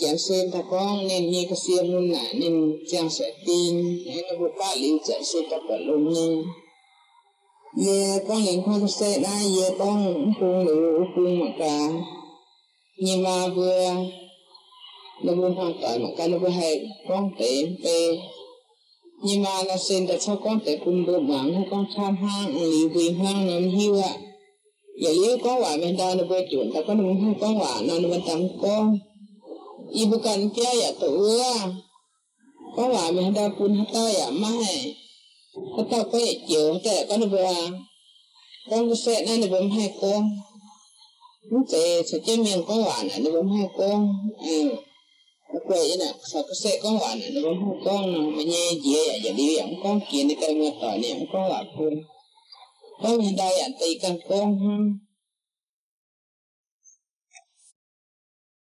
chẳng sư ta có nên như cái xem luôn nè nên chẳng sẽ tin. Nên nó vừa bác lý chẳng sư ta có luôn nha. Về con liền không xe đã về con cũng lũ cũng mặc cả. Nhưng mà vừa nó vừa hoàn toàn mà cái nó vừa hay con tế về nhưng mà nó xin ta cho con tế cùng bộ mạng con tham hang lý vì hang nó hiu ạ. Vậy nếu có quả bên ta nó vừa chuẩn ta có đúng không? Có quả, nó nó vẫn tắm con ibu kan kia to ua có quả mình ta pun hata ya mai. Hata có chịu, chiều là con nó vừa con có sẽ nó nó vẫn hai con nó sẽ sẽ chơi miệng con quả này nó vẫn hai con ừ nó quay vậy nè sao có sẽ con quả này nó vẫn hai con nó mà nhẹ dễ giờ đi ăn con kia đi cái ngựa tỏi này con quả pun. Có mình đây ya tây căn con ha